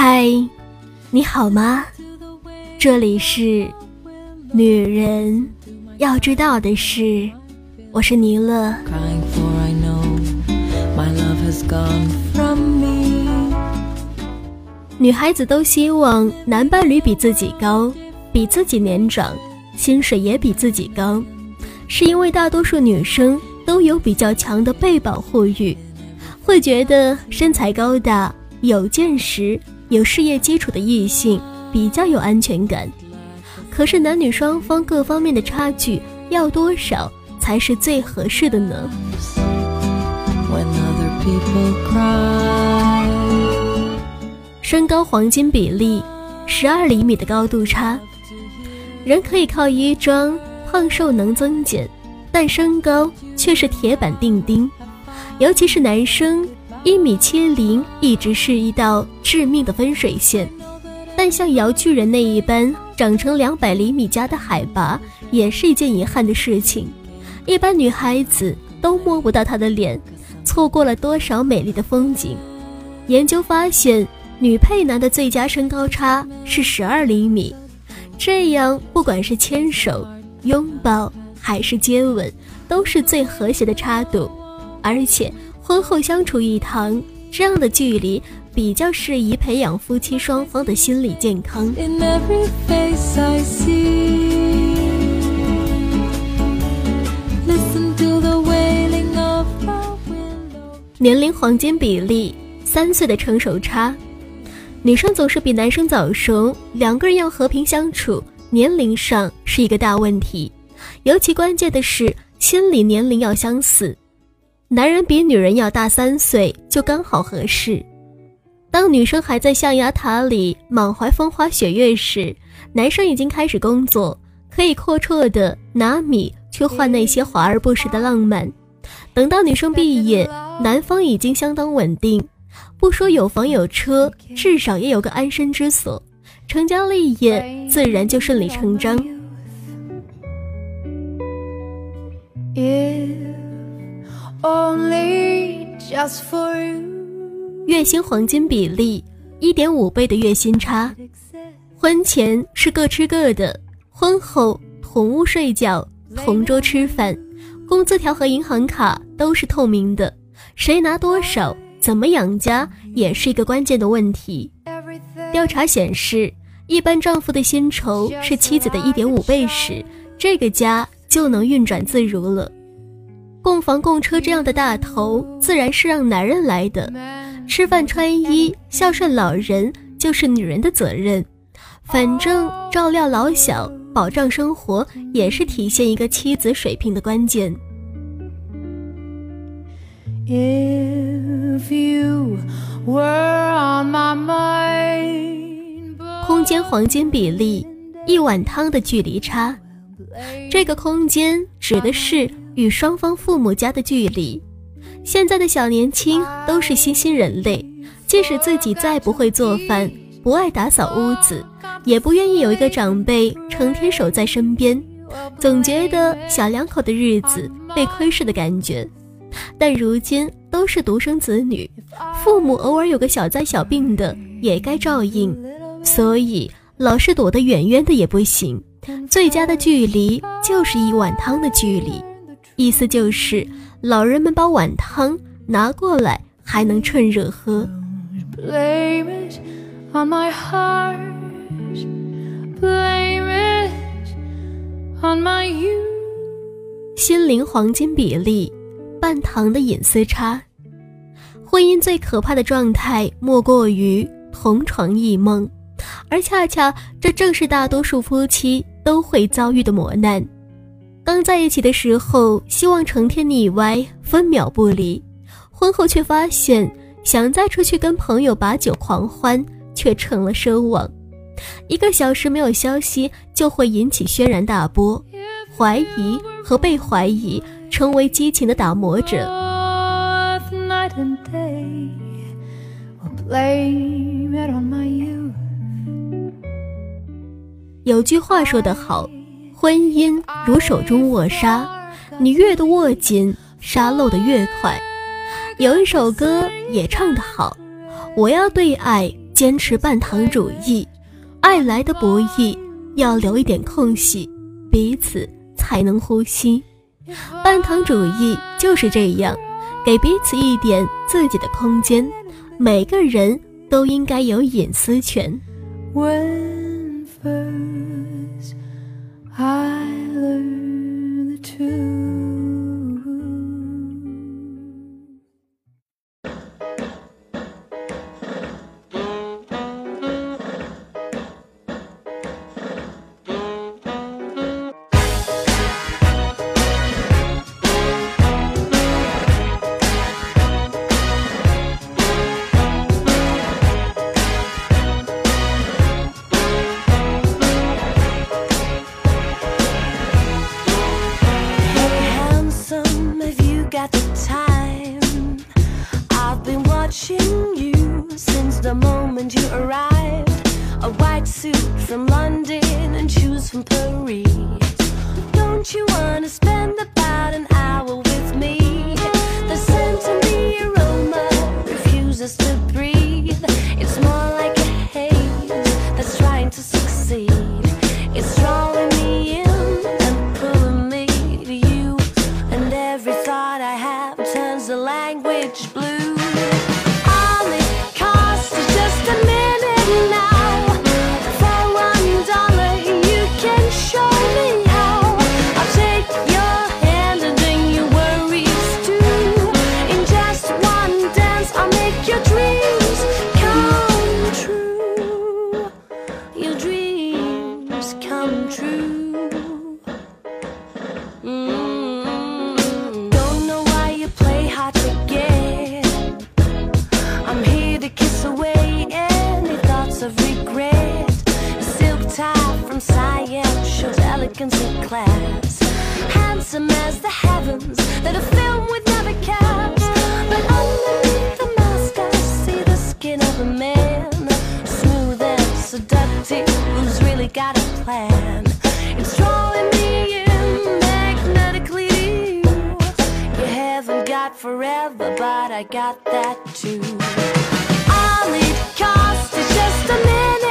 嗨，你好吗？这里是女人要知道的事，我是尼乐。女孩子都希望男伴侣比自己高，比自己年长，薪水也比自己高，是因为大多数女生都有比较强的被保护欲，会觉得身材高大、有见识、有事业基础的异性比较有安全感。可是男女双方各方面的差距要多少才是最合适的呢？身高黄金比例，十二厘米的高度差，人可以靠衣装胖瘦能增减，但身高却是铁板钉钉。尤其是男生，一米七零一直是一道致命的分水线。但像姚巨人那一般长成两百厘米加的海拔，也是一件遗憾的事情。一般女孩子都摸不到他的脸，错过了多少美丽的风景。研究发现。女配男的最佳身高差是十二厘米，这样不管是牵手、拥抱还是接吻，都是最和谐的差度。而且婚后相处一堂，这样的距离比较适宜培养夫妻双方的心理健康。年龄黄金比例，三岁的成熟差。女生总是比男生早熟，两个人要和平相处，年龄上是一个大问题。尤其关键的是心理年龄要相似，男人比女人要大三岁就刚好合适。当女生还在象牙塔里满怀风花雪月时，男生已经开始工作，可以阔绰的拿米去换那些华而不实的浪漫。等到女生毕业，男方已经相当稳定。不说有房有车，至少也有个安身之所，成家立业自然就顺理成章。月薪黄金比例一点五倍的月薪差，婚前是各吃各的，婚后同屋睡觉、同桌吃饭，工资条和银行卡都是透明的，谁拿多少。怎么养家也是一个关键的问题。调查显示，一般丈夫的薪酬是妻子的一点五倍时，这个家就能运转自如了。供房供车这样的大头，自然是让男人来的。吃饭穿衣、孝顺老人，就是女人的责任。反正照料老小、保障生活，也是体现一个妻子水平的关键。If you were on my mind 空间黄金比例，一碗汤的距离差。这个空间指的是与双方父母家的距离。现在的小年轻都是新兴人类，即使自己再不会做饭，不爱打扫屋子，也不愿意有一个长辈成天守在身边，总觉得小两口的日子被窥视的感觉。但如今都是独生子女，父母偶尔有个小灾小病的也该照应，所以老是躲得远远的也不行。最佳的距离就是一碗汤的距离，意思就是老人们把碗汤拿过来还能趁热喝。心灵黄金比例。半糖的隐私差，婚姻最可怕的状态莫过于同床异梦，而恰恰这正是大多数夫妻都会遭遇的磨难。刚在一起的时候，希望成天腻歪，分秒不离；婚后却发现，想再出去跟朋友把酒狂欢，却成了奢望。一个小时没有消息，就会引起轩然大波，怀疑和被怀疑。成为激情的打磨者。有句话说得好，婚姻如手中握沙你越的握紧沙漏的越快。有一首歌也唱得好我要对爱坚持半糖主义爱来的不易要留一点空隙彼此才能呼吸。半糖主义就是这样给彼此一点自己的空间每个人都应该有隐私权。I've got the time. I've been watching you since the moment you arrived. A white suit from London and shoes from Paris. Don't you wanna spend about an hour? applicants in class. Handsome as the heavens that a film would never cast. But underneath the mask, I see the skin of a man. Smooth and seductive, who's really got a plan. It's drawing me in magnetically. You haven't got forever, but I got that too. All it costs is just a minute.